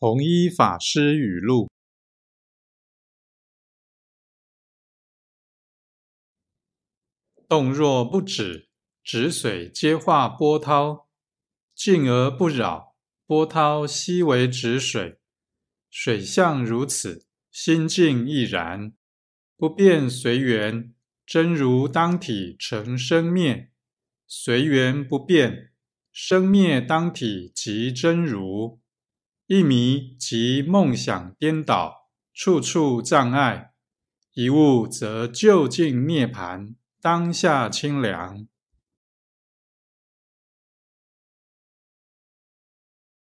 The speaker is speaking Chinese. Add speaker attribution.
Speaker 1: 弘一法师语录：动若不止，止水皆化波涛；静而不扰，波涛悉为止水。水相如此，心境亦然。不变随缘，真如当体成生灭；随缘不变，生灭当体即真如。一迷即梦想颠倒，处处障碍；一悟则就近涅盘，当下清凉。